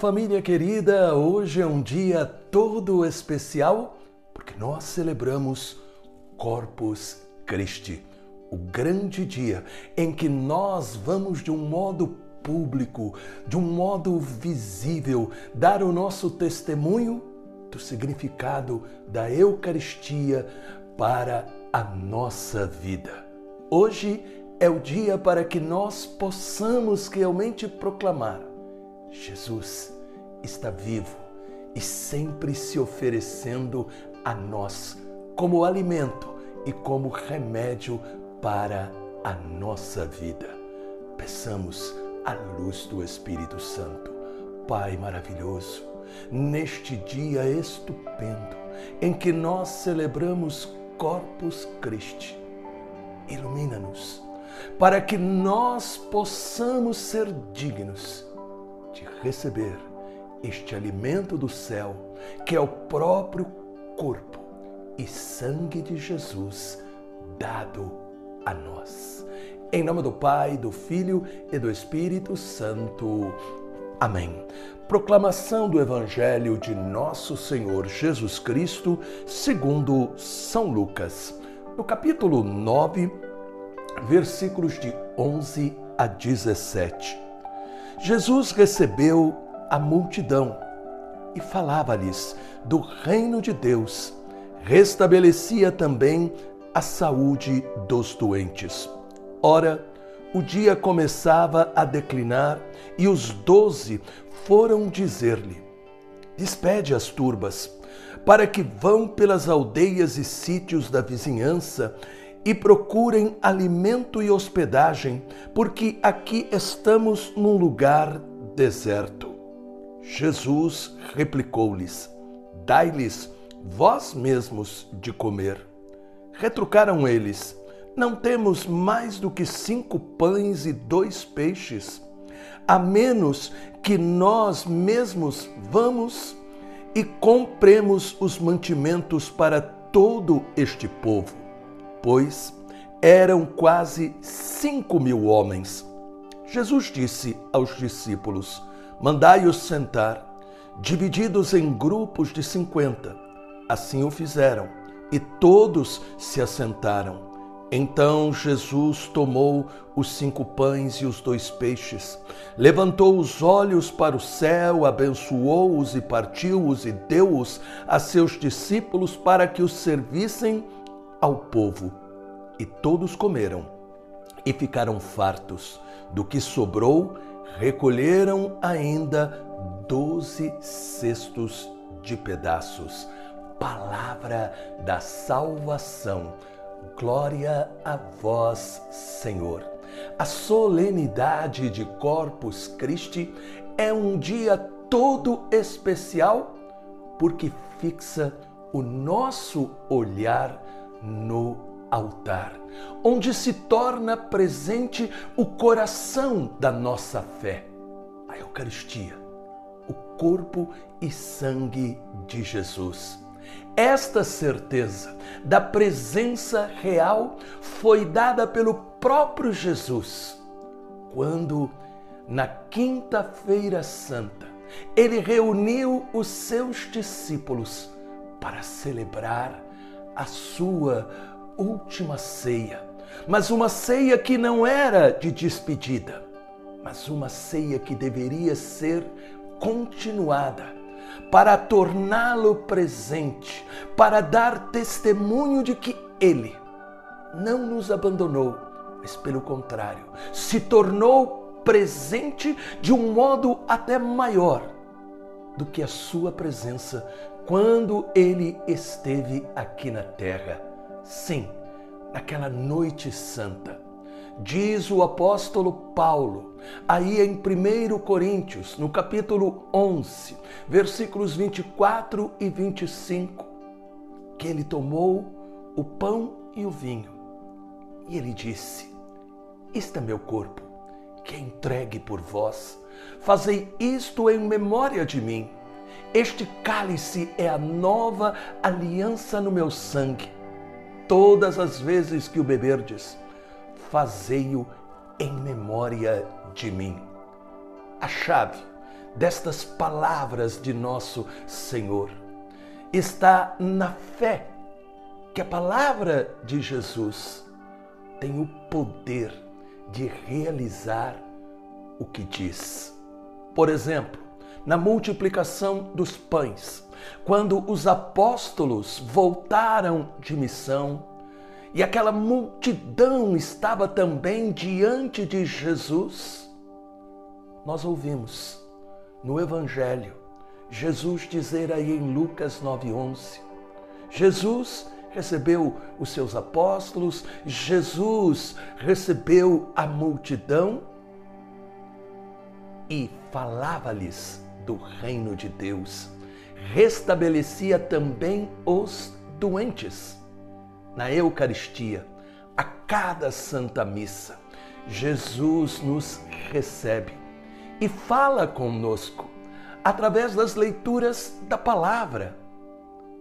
família querida! Hoje é um dia todo especial porque nós celebramos Corpus Christi, o grande dia em que nós vamos de um modo público, de um modo visível, dar o nosso testemunho do significado da Eucaristia para a nossa vida. Hoje é o dia para que nós possamos realmente proclamar: Jesus está vivo e sempre se oferecendo a nós como alimento e como remédio para a nossa vida. Peçamos a luz do Espírito Santo. Pai maravilhoso, neste dia estupendo em que nós celebramos Corpus Christi, ilumina-nos para que nós possamos ser dignos de receber este alimento do céu, que é o próprio corpo e sangue de Jesus dado a nós. Em nome do Pai, do Filho e do Espírito Santo. Amém. Proclamação do Evangelho de Nosso Senhor Jesus Cristo, segundo São Lucas. No capítulo 9, versículos de 11 a 17. Jesus recebeu a multidão e falava-lhes do reino de Deus. Restabelecia também a saúde dos doentes. Ora, o dia começava a declinar e os doze foram dizer-lhe: Despede as turbas, para que vão pelas aldeias e sítios da vizinhança e procurem alimento e hospedagem, porque aqui estamos num lugar deserto. Jesus replicou-lhes: Dai-lhes vós mesmos de comer. Retrucaram eles: Não temos mais do que cinco pães e dois peixes, a menos que nós mesmos vamos e compremos os mantimentos para todo este povo pois eram quase cinco mil homens. Jesus disse aos discípulos: Mandai-os sentar, divididos em grupos de cinquenta. Assim o fizeram, e todos se assentaram. Então Jesus tomou os cinco pães e os dois peixes, levantou os olhos para o céu, abençoou-os e partiu-os e deu-os a seus discípulos para que os servissem ao povo. E todos comeram e ficaram fartos. Do que sobrou, recolheram ainda doze cestos de pedaços. Palavra da salvação. Glória a vós, Senhor. A solenidade de Corpus Christi é um dia todo especial porque fixa o nosso olhar no altar, onde se torna presente o coração da nossa fé, a Eucaristia, o corpo e sangue de Jesus. Esta certeza da presença real foi dada pelo próprio Jesus, quando, na Quinta-feira Santa, ele reuniu os seus discípulos para celebrar a sua última ceia. Mas uma ceia que não era de despedida, mas uma ceia que deveria ser continuada para torná-lo presente, para dar testemunho de que ele não nos abandonou, mas pelo contrário, se tornou presente de um modo até maior do que a sua presença quando ele esteve aqui na terra. Sim, naquela noite santa. Diz o apóstolo Paulo, aí em 1 Coríntios, no capítulo 11, versículos 24 e 25, que ele tomou o pão e o vinho e ele disse: Isto é meu corpo, que é entregue por vós. Fazei isto em memória de mim. Este cálice é a nova aliança no meu sangue. Todas as vezes que o beberdes, fazei-o em memória de mim. A chave destas palavras de nosso Senhor. Está na fé que a palavra de Jesus tem o poder de realizar o que diz. Por exemplo, na multiplicação dos pães, quando os apóstolos voltaram de missão e aquela multidão estava também diante de Jesus, nós ouvimos no Evangelho Jesus dizer aí em Lucas 9,11: Jesus recebeu os seus apóstolos, Jesus recebeu a multidão e falava-lhes do reino de Deus. Restabelecia também os doentes. Na Eucaristia, a cada Santa Missa, Jesus nos recebe e fala conosco através das leituras da palavra.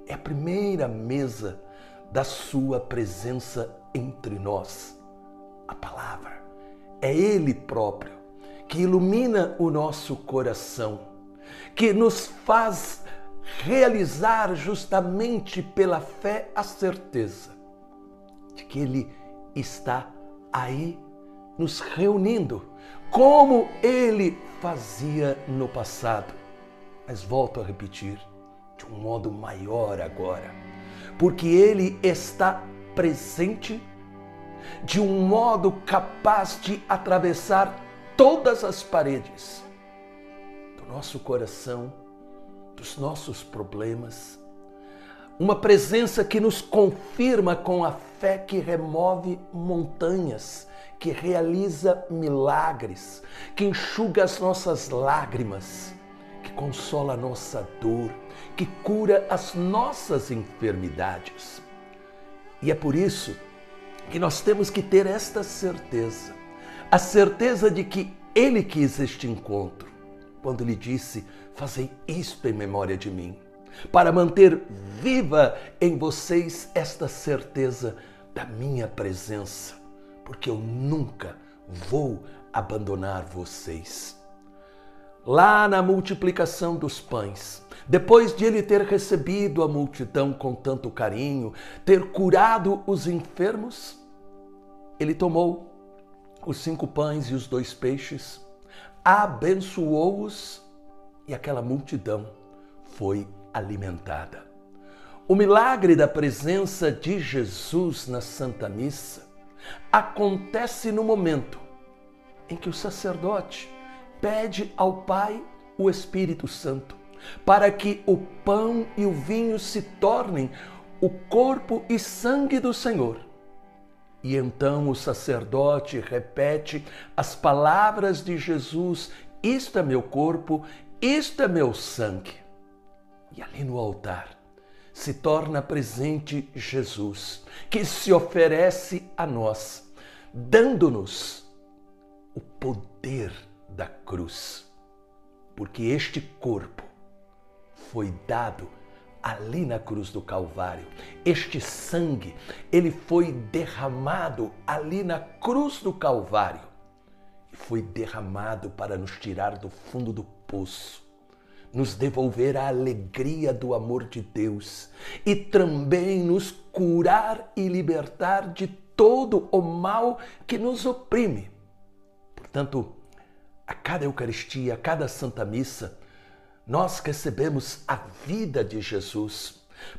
É a primeira mesa da Sua presença entre nós. A palavra é Ele próprio que ilumina o nosso coração, que nos faz realizar justamente pela fé a certeza de que Ele está aí nos reunindo, como Ele fazia no passado. Mas volto a repetir, de um modo maior agora, porque Ele está presente de um modo capaz de atravessar todas as paredes nosso coração, dos nossos problemas. Uma presença que nos confirma com a fé que remove montanhas, que realiza milagres, que enxuga as nossas lágrimas, que consola a nossa dor, que cura as nossas enfermidades. E é por isso que nós temos que ter esta certeza a certeza de que ele quis este encontro, quando lhe disse: Fazei isto em memória de mim, para manter viva em vocês esta certeza da minha presença, porque eu nunca vou abandonar vocês. Lá na multiplicação dos pães, depois de ele ter recebido a multidão com tanto carinho, ter curado os enfermos, ele tomou os cinco pães e os dois peixes, abençoou-os e aquela multidão foi alimentada. O milagre da presença de Jesus na Santa Missa acontece no momento em que o sacerdote pede ao Pai o Espírito Santo para que o pão e o vinho se tornem o corpo e sangue do Senhor e então o sacerdote repete as palavras de Jesus: Isto é meu corpo, isto é meu sangue. E ali no altar se torna presente Jesus, que se oferece a nós, dando-nos o poder da cruz. Porque este corpo foi dado ali na cruz do Calvário. Este sangue, ele foi derramado ali na cruz do Calvário. E foi derramado para nos tirar do fundo do poço, nos devolver a alegria do amor de Deus e também nos curar e libertar de todo o mal que nos oprime. Portanto, a cada Eucaristia, a cada Santa Missa, nós recebemos a vida de Jesus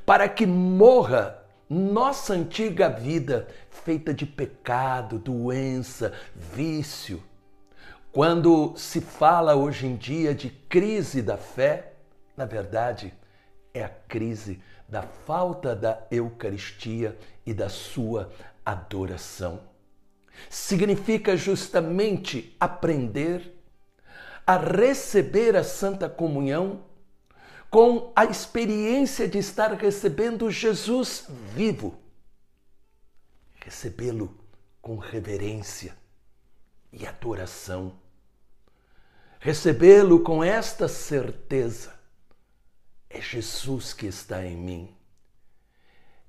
para que morra nossa antiga vida feita de pecado, doença, vício. Quando se fala hoje em dia de crise da fé, na verdade, é a crise da falta da Eucaristia e da sua adoração. Significa justamente aprender a receber a Santa Comunhão com a experiência de estar recebendo Jesus vivo. Recebê-lo com reverência e adoração. Recebê-lo com esta certeza: é Jesus que está em mim.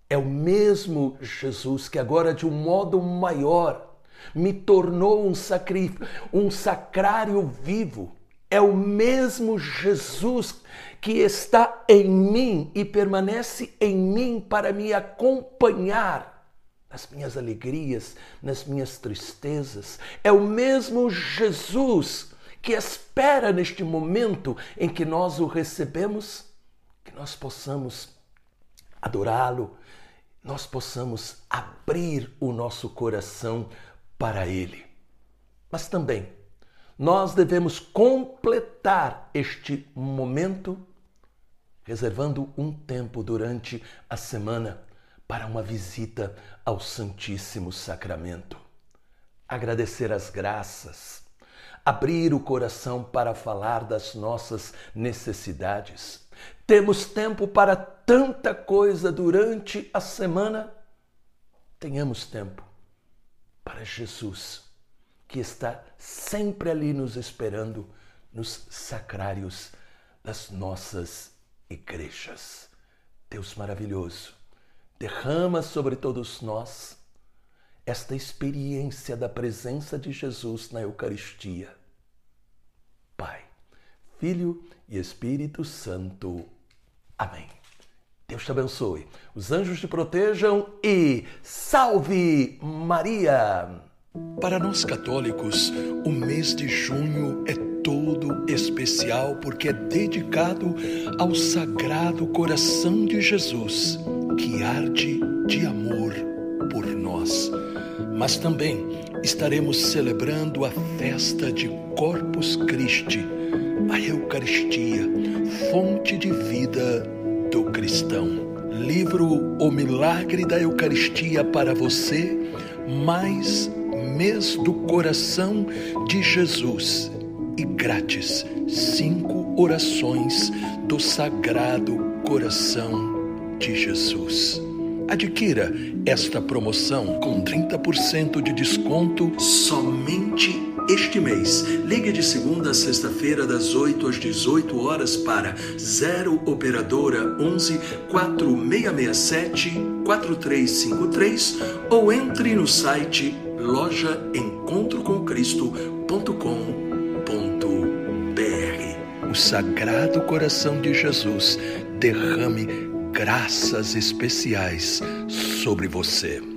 É o mesmo Jesus que agora, de um modo maior, me tornou um, sacri... um sacrário vivo é o mesmo Jesus que está em mim e permanece em mim para me acompanhar nas minhas alegrias, nas minhas tristezas. É o mesmo Jesus que espera neste momento em que nós o recebemos, que nós possamos adorá-lo, nós possamos abrir o nosso coração para Ele. Mas também nós devemos completar este momento reservando um tempo durante a semana para uma visita ao Santíssimo Sacramento. Agradecer as graças, abrir o coração para falar das nossas necessidades. Temos tempo para tanta coisa durante a semana. Tenhamos tempo para Jesus, que está sempre ali nos esperando nos sacrários das nossas igrejas. Deus maravilhoso, derrama sobre todos nós esta experiência da presença de Jesus na Eucaristia. Pai, Filho e Espírito Santo. Amém. Deus te abençoe, os anjos te protejam e salve Maria! Para nós católicos, o mês de junho é todo especial porque é dedicado ao Sagrado Coração de Jesus, que arde de amor por nós. Mas também estaremos celebrando a festa de Corpus Christi, a Eucaristia, fonte de vida do cristão. Livro O Milagre da Eucaristia para você, mais mês do coração de Jesus e grátis cinco orações do Sagrado Coração de Jesus. Adquira esta promoção com 30% de desconto somente este mês. Ligue de segunda a sexta-feira, das 8 às 18 horas, para 0 Operadora 11 4667 4353 ou entre no site lojaencontrocomcristo.com o Sagrado Coração de Jesus derrame graças especiais sobre você.